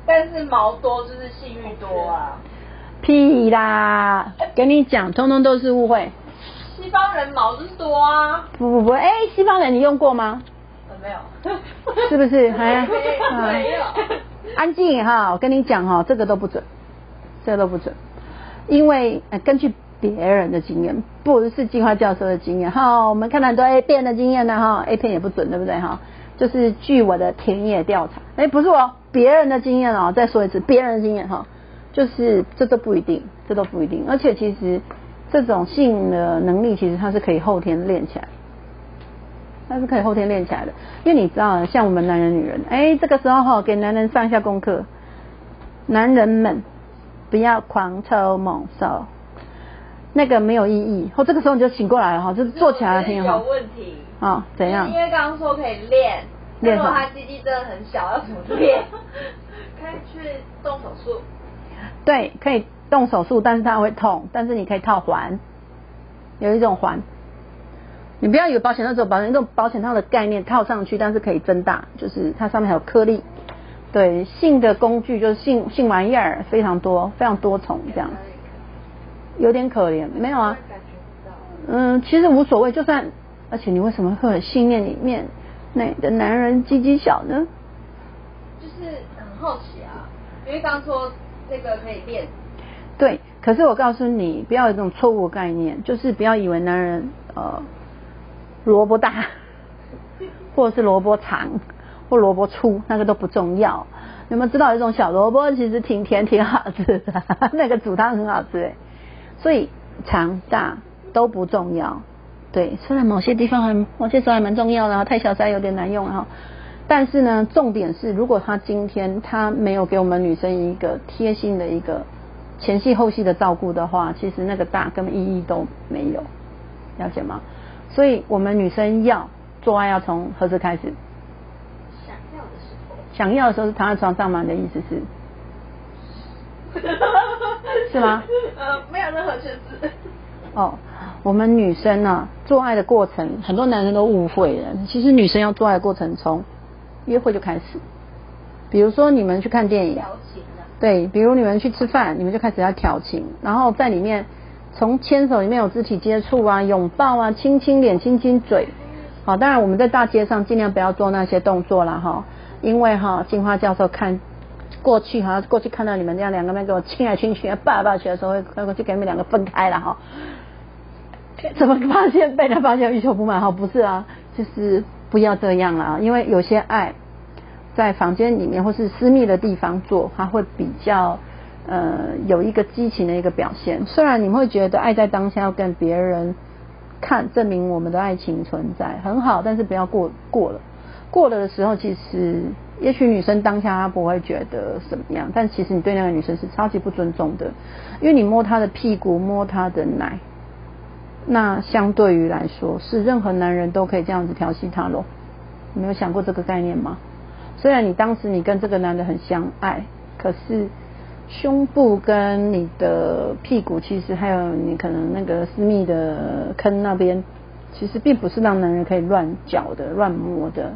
但是毛多就是性欲多啊。屁啦！跟你讲，通通都是误会。西方人毛就是多啊。不不不，哎，西方人你用过吗？没有，是不是？还没有，安静哈！我跟你讲哈，这个都不准，这个都不准，因为根据别人的经验，不是计划教授的经验。哈，我们看了很多 A 片的经验呢，哈，A 片也不准，对不对？哈，就是据我的田野调查，哎，不是我，别人的经验哦。再说一次，别人的经验哈，就是这都不一定，这都不一定。而且其实这种性的能力，其实它是可以后天练起来，它是可以后天练起来的。因为你知道，像我们男人、女人，哎，这个时候哈，给男人上一下功课，男人们不要狂抽猛受。那个没有意义，或这个时候你就醒过来了哈，就是做起来挺好。有问题啊？怎样？因为刚刚说可以练，如果他鸡鸡真的很小，要怎么练？可以去动手术。对，可以动手术，但是它会痛，但是你可以套环，有一种环。你不要以为保险套只有保险，那种保险套的概念套上去，但是可以增大，就是它上面还有颗粒。对，性的工具就是性性玩意儿非常多，非常多重这样。有点可怜，没有啊。嗯，其实无所谓，就算，而且你为什么会有信念里面，那的男人鸡鸡小呢？就是很好奇啊，因为刚说那个可以练。对，可是我告诉你，不要有这种错误概念，就是不要以为男人呃萝卜大，或者是萝卜长，或萝卜粗，那个都不重要。有没有知道有一种小萝卜其实挺甜挺好吃的，那个煮汤很好吃哎。所以长大都不重要，对，虽然某些地方还某些时候还蛮重要的，太小塞有点难用哈。但是呢，重点是，如果他今天他没有给我们女生一个贴心的一个前戏后戏的照顾的话，其实那个大根本意义都没有，了解吗？所以我们女生要做爱要从何时开始？想要的时候。想要的时候是躺在床上吗？你的意思是？是吗？呃，没有任何限制。哦，我们女生呢，做爱的过程，很多男生都误会了。其实女生要做爱的过程，从约会就开始。比如说你们去看电影，调情对，比如你们去吃饭，你们就开始要调情，然后在里面从牵手里面有肢体接触啊，拥抱啊，亲亲脸，亲亲嘴。好，当然我们在大街上尽量不要做那些动作了哈，因为哈，金花教授看。过去哈，过去看到你们这样两个人给我亲来亲去，抱来抱去的时候，会过去给你们两个分开了哈。怎么发现被他发现欲求不满哈？不是啊，就是不要这样啊，因为有些爱在房间里面或是私密的地方做，它会比较呃有一个激情的一个表现。虽然你们会觉得爱在当下要跟别人看证明我们的爱情存在很好，但是不要过过了。过了的时候，其实也许女生当下她不会觉得什么样，但其实你对那个女生是超级不尊重的，因为你摸她的屁股，摸她的奶，那相对于来说是任何男人都可以这样子调戏她喽。没有想过这个概念吗？虽然你当时你跟这个男的很相爱，可是胸部跟你的屁股，其实还有你可能那个私密的坑那边，其实并不是让男人可以乱搅的、乱摸的。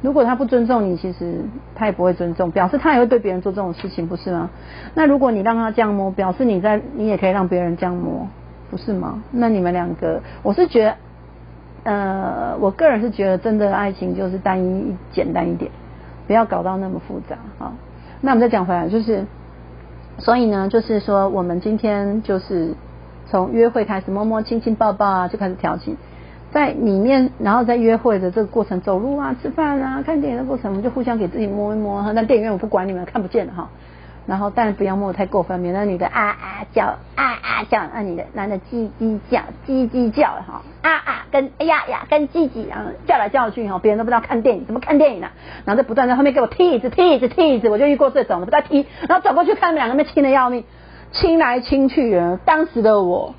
如果他不尊重你，其实他也不会尊重，表示他也会对别人做这种事情，不是吗？那如果你让他这样摸，表示你在你也可以让别人这样摸，不是吗？那你们两个，我是觉得，呃，我个人是觉得，真的爱情就是单一简单一点，不要搞到那么复杂啊。那我们再讲回来，就是，所以呢，就是说，我们今天就是从约会开始，摸摸亲亲抱抱啊，就开始调情。在里面，然后在约会的这个过程，走路啊、吃饭啊、看电影的过程，我们就互相给自己摸一摸。那电影院我不管你们，看不见的哈。然后，但不要摸太过分，免得女的啊啊叫啊啊叫，那女的男的叽叽叫叽叽叫哈啊啊跟哎呀呀跟叽叽啊叫来叫去哈，别人都不知道看电影怎么看电影呢？然后就不断在后面给我踢一直踢一直踢一直，我就遇过这种的，不断踢，然后走过去看他们两个人亲的要命，亲来亲去啊。当时的我。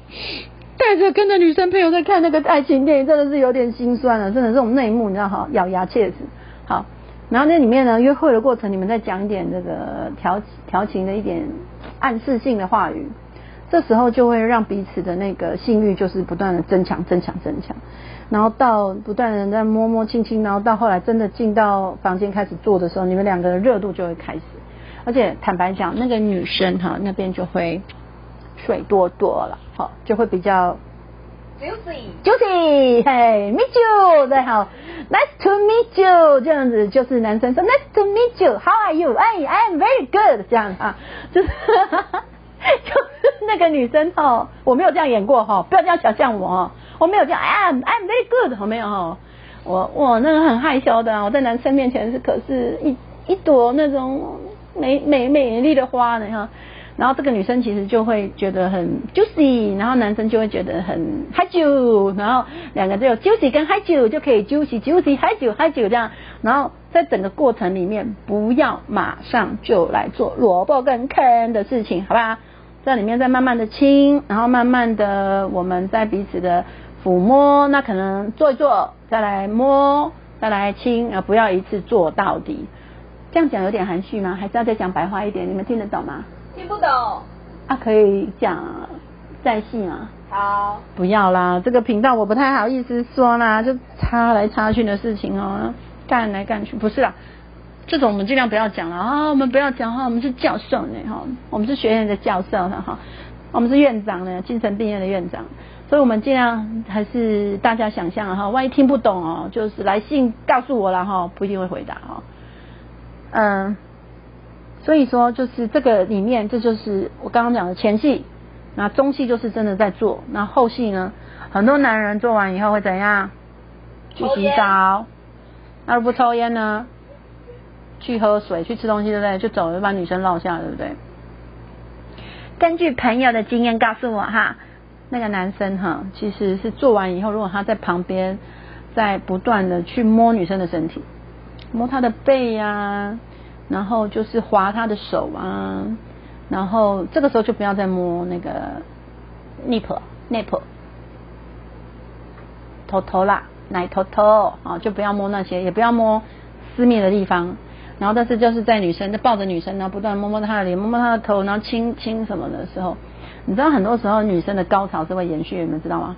带着跟着女生朋友在看那个爱情电影，真的是有点心酸了。真的这种内幕，你知道哈，咬牙切齿。好，然后那里面呢，约会的过程，你们再讲一点这个调调情的一点暗示性的话语，这时候就会让彼此的那个性欲就是不断的增强、增强、增强。然后到不断的在摸摸亲亲，然后到后来真的进到房间开始做的时候，你们两个的热度就会开始。而且坦白讲，那个女生哈那边就会。水多多了，好，就会比较 juicy，juicy，嘿，meet you，对，好，nice to meet you，这样子就是男生说 nice to meet you，how are you？哎，I am very good，这样啊，就是就是那个女生哦，我没有这样演过哈，不要这样想象我哦，我没有这样，I'm I'm very good，我没有哈，我我那个很害羞的，我在男生面前是可是一一朵那种美美美丽的花呢哈。然后这个女生其实就会觉得很 juicy，然后男生就会觉得很 high 九然后两个就有 juicy 跟 high 九就可以 juicy juicy high 九 high 九这样，然后在整个过程里面不要马上就来做萝卜跟坑的事情，好吧？在里面再慢慢的亲，然后慢慢的我们在彼此的抚摸，那可能做一做，再来摸，再来亲，啊不要一次做到底。这样讲有点含蓄吗？还是要再讲白话一点？你们听得懂吗？听不懂，啊，可以讲再细吗？好，不要啦，这个频道我不太好意思说啦，就插来插去的事情哦，干来干去，不是啦，这种我们尽量不要讲了啊，我们不要讲哈，我们是教授呢哈，我们是学院的教授呢哈，我们是院长呢，精神病院的院长，所以我们尽量还是大家想象哈，万一听不懂哦，就是来信告诉我了哈，不一定会回答哈，嗯。所以说，就是这个里面，这就是我刚刚讲的前戏，那中戏就是真的在做，那后戏呢，很多男人做完以后会怎样？去洗澡，那如果不抽烟呢？去喝水，去吃东西，对不对？就走了，把女生落下，对不对？根据朋友的经验告诉我哈，那个男生哈，其实是做完以后，如果他在旁边在不断的去摸女生的身体，摸她的背呀。然后就是划他的手啊，然后这个时候就不要再摸那个 nipple nipple 头头啦，奶头头啊，就不要摸那些，也不要摸私密的地方。然后但是就是在女生在抱着女生，然后不断摸摸她的脸，摸摸她的头，然后亲亲什么的时候，你知道很多时候女生的高潮是会延续，你们知道吗？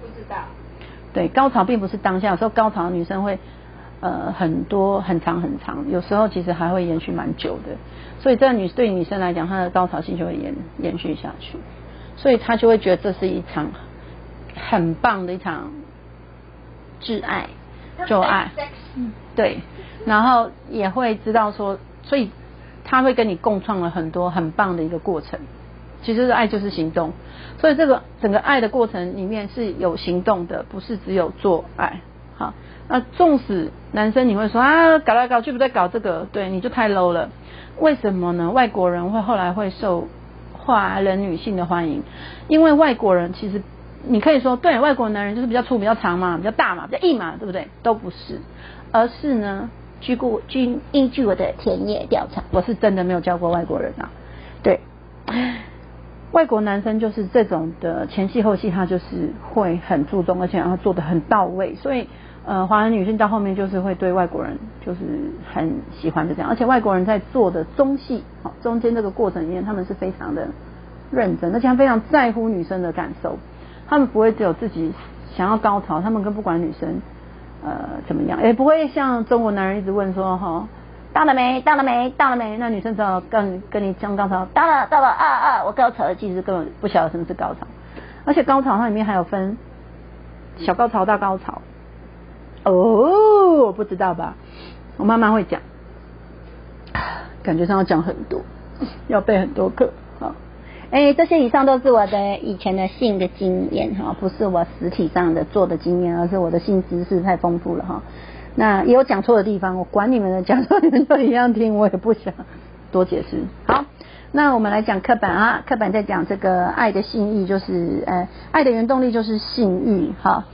不知道。对，高潮并不是当下，有时候高潮女生会。呃，很多很长很长，有时候其实还会延续蛮久的，所以这女对女生来讲，她的高潮期就会延延续下去，所以她就会觉得这是一场很棒的一场挚爱旧爱，对，然后也会知道说，所以他会跟你共创了很多很棒的一个过程。其实爱就是行动，所以这个整个爱的过程里面是有行动的，不是只有做爱。好，那纵使男生你会说啊，搞来搞去不在搞这个，对，你就太 low 了。为什么呢？外国人会后来会受华人女性的欢迎，因为外国人其实你可以说对，外国男人就是比较粗、比较长嘛，比较大嘛，比较硬嘛，对不对？都不是，而是呢，据故据依据我的田野调查，我是真的没有教过外国人啊，对，外国男生就是这种的前戏后戏，他就是会很注重，而且然后做的很到位，所以。呃，华人女性到后面就是会对外国人就是很喜欢，的这样。而且外国人在做的中戏，好中间这个过程里面，他们是非常的认真，而且非常在乎女生的感受。他们不会只有自己想要高潮，他们更不管女生呃怎么样，也不会像中国男人一直问说哈到了没，到了没，到了没？那女生只要跟跟你讲高潮，到了，到了，啊啊，我高潮了，其实根本不晓得什么是高潮。而且高潮它里面还有分小高潮、大高潮。哦，不知道吧？我慢慢会讲，感觉上要讲很多，要背很多课。好，哎，这些以上都是我的以前的性的经验哈，不是我实体上的做的经验，而是我的性知识太丰富了哈。那也有讲错的地方，我管你们的，讲错你们都一样听，我也不想多解释。好，那我们来讲课本啊，课本在讲这个爱的性欲，就是呃，爱的原动力就是性欲哈。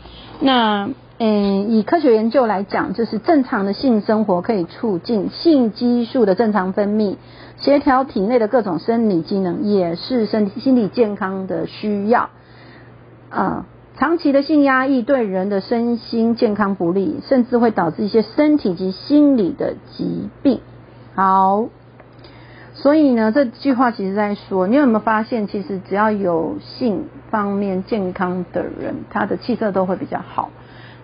那嗯，以科学研究来讲，就是正常的性生活可以促进性激素的正常分泌，协调体内的各种生理机能，也是身体心理健康的需要。啊，长期的性压抑对人的身心健康不利，甚至会导致一些身体及心理的疾病。好，所以呢，这句话其实在说，你有没有发现，其实只要有性方面健康的人，他的气色都会比较好。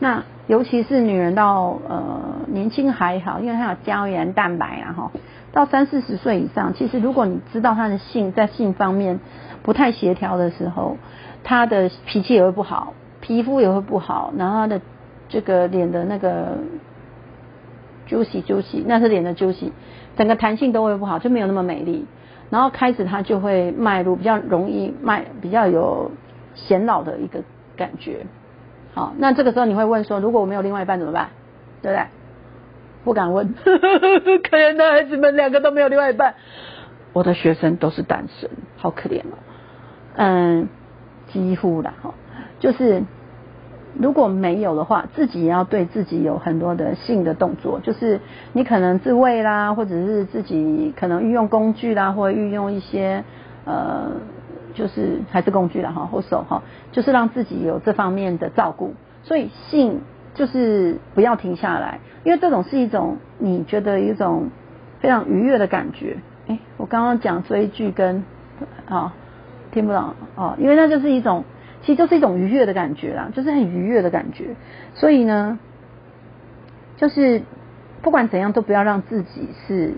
那尤其是女人到呃年轻还好，因为她有胶原蛋白啊哈。到三四十岁以上，其实如果你知道她的性在性方面不太协调的时候，她的脾气也会不好，皮肤也会不好，然后她的这个脸的那个 juicy juicy，那是脸的 juicy，整个弹性都会不好，就没有那么美丽。然后开始它就会迈入比较容易迈比较有显老的一个感觉。好，那这个时候你会问说，如果我没有另外一半怎么办？对不对？不敢问，可怜的孩子们两个都没有另外一半。我的学生都是单身，好可怜哦。嗯，几乎啦哈，就是如果没有的话，自己也要对自己有很多的性的动作，就是你可能自慰啦，或者是自己可能运用工具啦，或运用一些呃，就是还是工具啦哈，或手哈，就是让自己有这方面的照顾。所以性就是不要停下来，因为这种是一种你觉得一种非常愉悦的感觉。哎，我刚刚讲追剧跟啊听不懂哦，因为那就是一种，其实就是一种愉悦的感觉啦，就是很愉悦的感觉。所以呢，就是不管怎样都不要让自己是。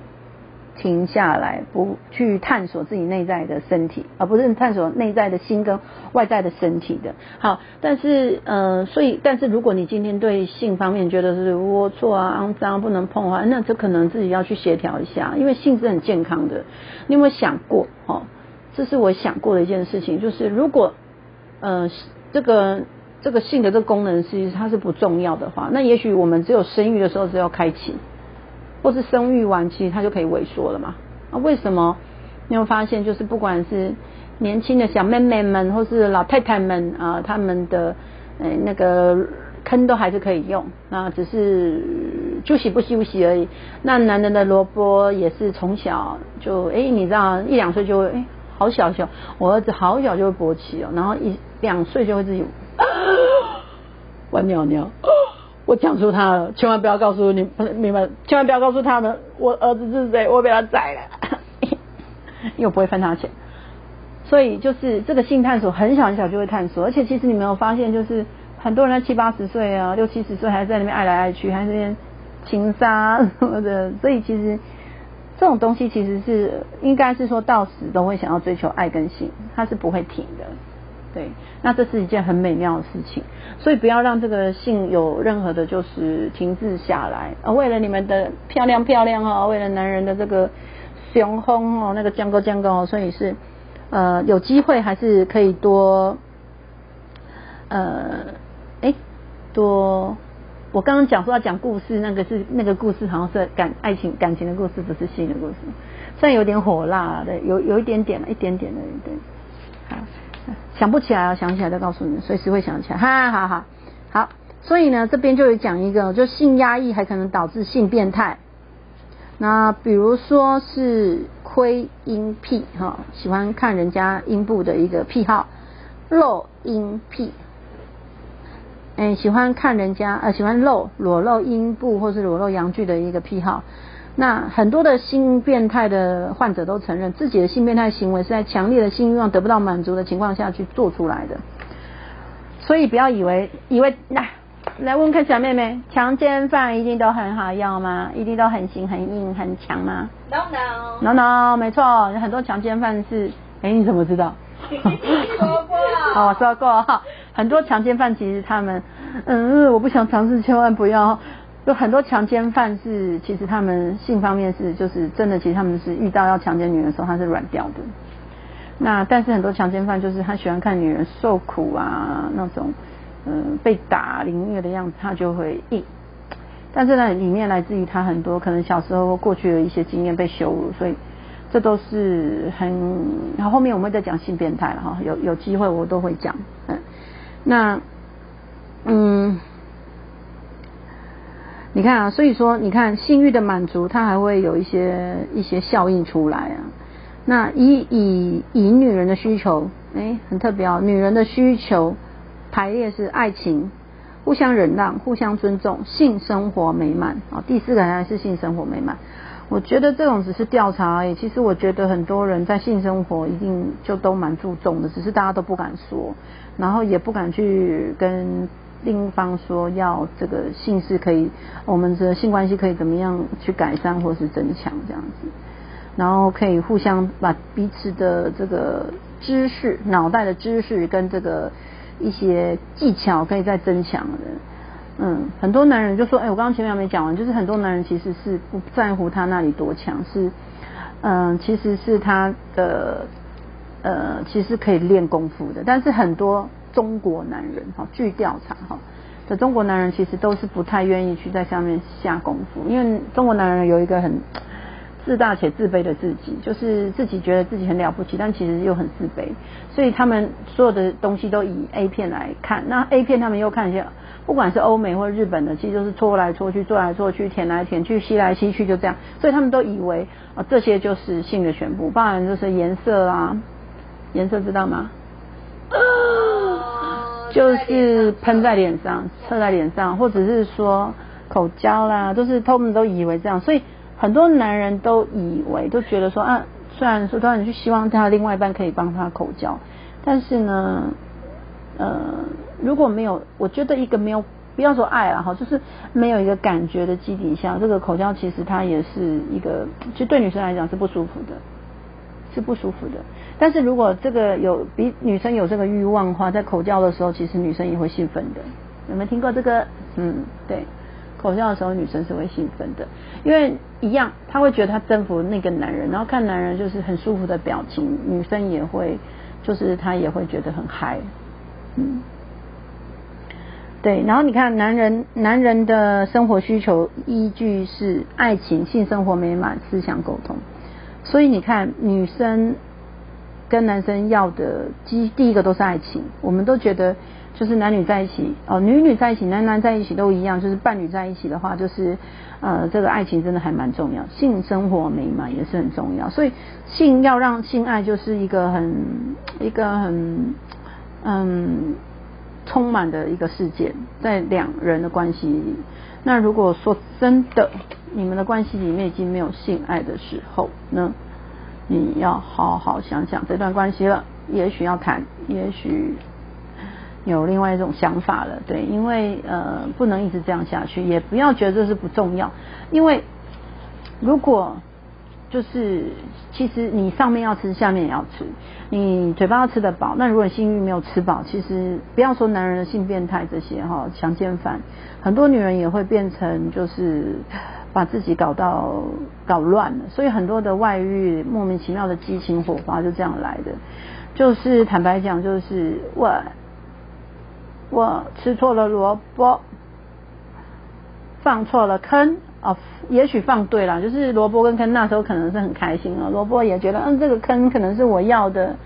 停下来，不去探索自己内在的身体，而不是探索内在的心跟外在的身体的。好，但是呃，所以，但是如果你今天对性方面觉得是龌龊啊、肮脏、不能碰的话，那这可能自己要去协调一下，因为性是很健康的。你有没有想过？哦，这是我想过的一件事情，就是如果呃这个这个性的这个功能其实它是不重要的话，那也许我们只有生育的时候是要开启。或是生育完，其实它就可以萎缩了嘛？啊，为什么？你会发现，就是不管是年轻的小妹妹们，或是老太太们啊，他们的呃那个坑都还是可以用，那只是休息不休息而已。那男人的萝卜也是从小就哎，你知道一两岁就会哎，好小小，我儿子好小就会勃起哦，然后一两岁就会自己 玩尿尿。我讲出他了，千万不要告诉你，明白？千万不要告诉他们，我儿子是谁，我被他宰了，因为我不会分他钱。所以就是这个性探索，很小很小就会探索，而且其实你没有发现，就是很多人在七八十岁啊，六七十岁还在那边爱来爱去，还在那边情杀什么的。所以其实这种东西其实是应该是说到死都会想要追求爱跟性，它是不会停的。对，那这是一件很美妙的事情，所以不要让这个性有任何的，就是停滞下来。啊，为了你们的漂亮漂亮哦，为了男人的这个雄风哦，那个降高降高哦，所以是呃有机会还是可以多呃哎多。我刚刚讲说要讲故事，那个是那个故事，好像是感爱情感情的故事，不是性的故事，虽然有点火辣的，有有一点点一点点的对，好。想不起来了，想起来再告诉你，随时会想起来。哈，好好好，所以呢，这边就有讲一个，就性压抑还可能导致性变态。那比如说是窥阴癖，哈，喜欢看人家阴部的一个癖好；露阴癖，哎，喜欢看人家呃，喜欢露裸露阴部或是裸露阳具的一个癖好。那很多的性变态的患者都承认，自己的性变态行为是在强烈的性欲望得不到满足的情况下去做出来的。所以不要以为以为来来问看小妹妹，强奸犯一定都很好要吗？一定都很行很硬很强吗？No no no no，没错，很多强奸犯是，哎你怎么知道？说 过，哦说过哈，很多强奸犯其实他们，嗯我不想尝试，千万不要。有很多强奸犯是，其实他们性方面是，就是真的，其实他们是遇到要强奸女人的时候，他是软掉的。那但是很多强奸犯就是他喜欢看女人受苦啊，那种嗯被打凌虐的样子，他就会硬。但是呢，里面来自于他很多可能小时候过去的一些经验被羞辱，所以这都是很。然后后面我们会再讲性变态了哈，有有机会我都会讲。嗯，那嗯。你看啊，所以说你看性欲的满足，它还会有一些一些效应出来啊。那以以以女人的需求，哎，很特别哦。女人的需求排列是爱情、互相忍让、互相尊重、性生活美满啊。第四个还是性生活美满。我觉得这种只是调查而已。其实我觉得很多人在性生活一定就都蛮注重的，只是大家都不敢说，然后也不敢去跟。另一方说要这个性事可以，我们的性关系可以怎么样去改善或是增强这样子，然后可以互相把彼此的这个知识、脑袋的知识跟这个一些技巧可以再增强的。嗯，很多男人就说，哎，我刚刚前面还没讲完，就是很多男人其实是不在乎他那里多强，是嗯，其实是他的呃，其实可以练功夫的。但是很多中国男人哈，据调查哈的中国男人其实都是不太愿意去在上面下功夫，因为中国男人有一个很。自大且自卑的自己，就是自己觉得自己很了不起，但其实又很自卑，所以他们所有的东西都以 A 片来看。那 A 片他们又看一些，不管是欧美或日本的，其实都是搓来搓去、做来做去、舔来舔去、吸来吸去，就这样。所以他们都以为啊，这些就是性的全部，包含就是颜色啦，颜色知道吗？就是喷在脸上、侧在脸上，或者是说口交啦，都是他们都以为这样，所以。很多男人都以为，都觉得说啊，虽然说当然去希望他另外一半可以帮他口交，但是呢，呃，如果没有，我觉得一个没有，不要说爱了哈，就是没有一个感觉的基底下，这个口交其实它也是一个，其实对女生来讲是不舒服的，是不舒服的。但是如果这个有比女生有这个欲望的话，在口交的时候，其实女生也会兴奋的。有没有听过这个？嗯，对。口交的时候，女生是会兴奋的，因为一样，她会觉得她征服那个男人，然后看男人就是很舒服的表情，女生也会，就是她也会觉得很嗨，嗯，对，然后你看男人，男人的生活需求依据是爱情、性生活美满、思想沟通，所以你看女生跟男生要的，第第一个都是爱情，我们都觉得。就是男女在一起哦，女女在一起，男男在一起都一样。就是伴侣在一起的话，就是呃，这个爱情真的还蛮重要，性生活美满也是很重要。所以性要让性爱就是一个很一个很嗯充满的一个事件，在两人的关系。那如果说真的你们的关系里面已经没有性爱的时候呢，你要好好想想这段关系了。也许要谈，也许。有另外一种想法了，对，因为呃不能一直这样下去，也不要觉得这是不重要，因为如果就是其实你上面要吃，下面也要吃，你嘴巴要吃得饱，那如果性欲没有吃饱，其实不要说男人的性变态这些哈强奸犯，很多女人也会变成就是把自己搞到搞乱了，所以很多的外遇莫名其妙的激情火花就这样来的，就是坦白讲就是我。我吃错了萝卜，放错了坑哦，也许放对了，就是萝卜跟坑那时候可能是很开心哦，萝卜也觉得嗯这个坑可能是我要的，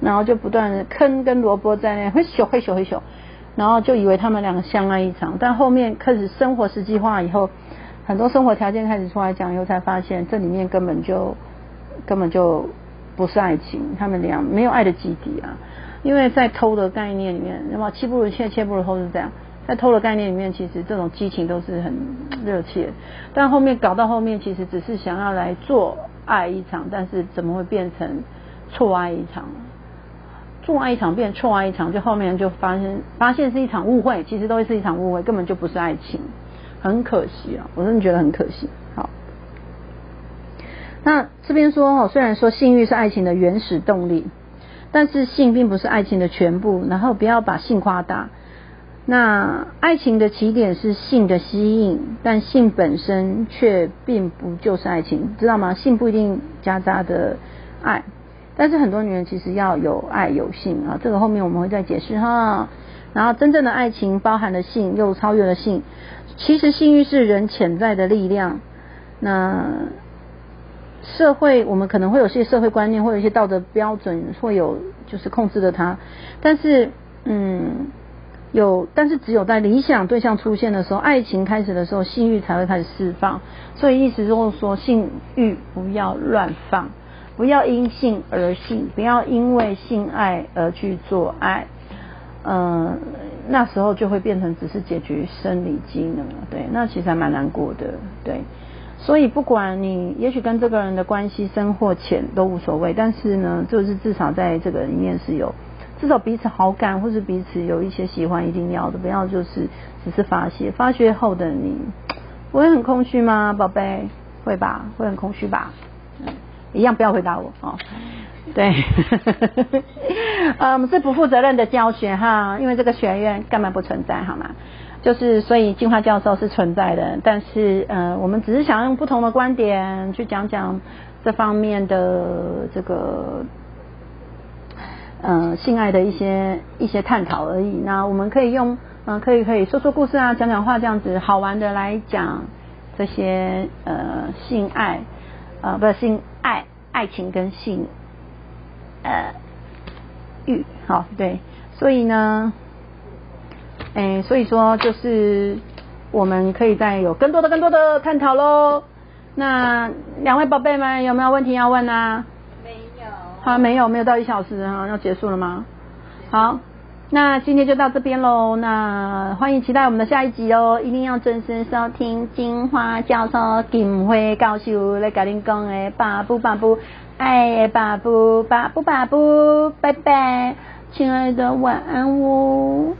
然后就不断坑跟萝卜在那嘿咻嘿咻嘿咻，然后就以为他们两个相爱一场，但后面开始生活实际化以后，很多生活条件开始出来讲以后，才发现这里面根本就根本就不是爱情，他们俩没有爱的基底啊。因为在偷的概念里面，那么妻不如妾，妾不如偷是这样。在偷的概念里面，其实这种激情都是很 热切，但后面搞到后面，其实只是想要来做爱一场，但是怎么会变成错爱一场？做爱一场变错爱一场，就后面就发现发现是一场误会，其实都是一场误会，根本就不是爱情，很可惜啊！我真的觉得很可惜。好，那这边说哦，虽然说性欲是爱情的原始动力。但是性并不是爱情的全部，然后不要把性夸大。那爱情的起点是性的吸引，但性本身却并不就是爱情，知道吗？性不一定夹杂的爱，但是很多女人其实要有爱有性啊，这个后面我们会再解释哈。然后真正的爱情包含了性，又超越了性。其实性欲是人潜在的力量。那。社会，我们可能会有些社会观念，或有一些道德标准，会有就是控制着他。但是，嗯，有，但是只有在理想对象出现的时候，爱情开始的时候，性欲才会开始释放。所以意思就是说，性欲不要乱放，不要因性而性，不要因为性爱而去做爱。嗯，那时候就会变成只是解决生理机能了。对，那其实还蛮难过的。对。所以不管你也许跟这个人的关系深或浅都无所谓，但是呢，就是至少在这个里面是有至少彼此好感或是彼此有一些喜欢，一定要的，不要就是只是发泄。发泄后的你不会很空虚吗，宝贝？会吧，会很空虚吧？嗯，一样不要回答我哦。对，嗯，是不负责任的教学哈，因为这个学院根本不存在，好吗？就是，所以进化教授是存在的，但是，呃，我们只是想用不同的观点去讲讲这方面的这个呃性爱的一些一些探讨而已。那我们可以用嗯可以可以说说故事啊，讲讲话这样子好玩的来讲这些呃性爱呃不是性爱爱情跟性呃欲好对，所以呢，哎所以说就是我们可以再有更多的更多的探讨喽。那两位宝贝们有没有问题要问啊？没有。好，没有，没有到一小时啊，要结束了吗？好，那今天就到这边喽。那欢迎期待我们的下一集哦，一定要准时收听金花教授金辉教授来跟您讲的巴布巴布，爱巴布巴布巴布，拜拜，亲爱的晚安哦。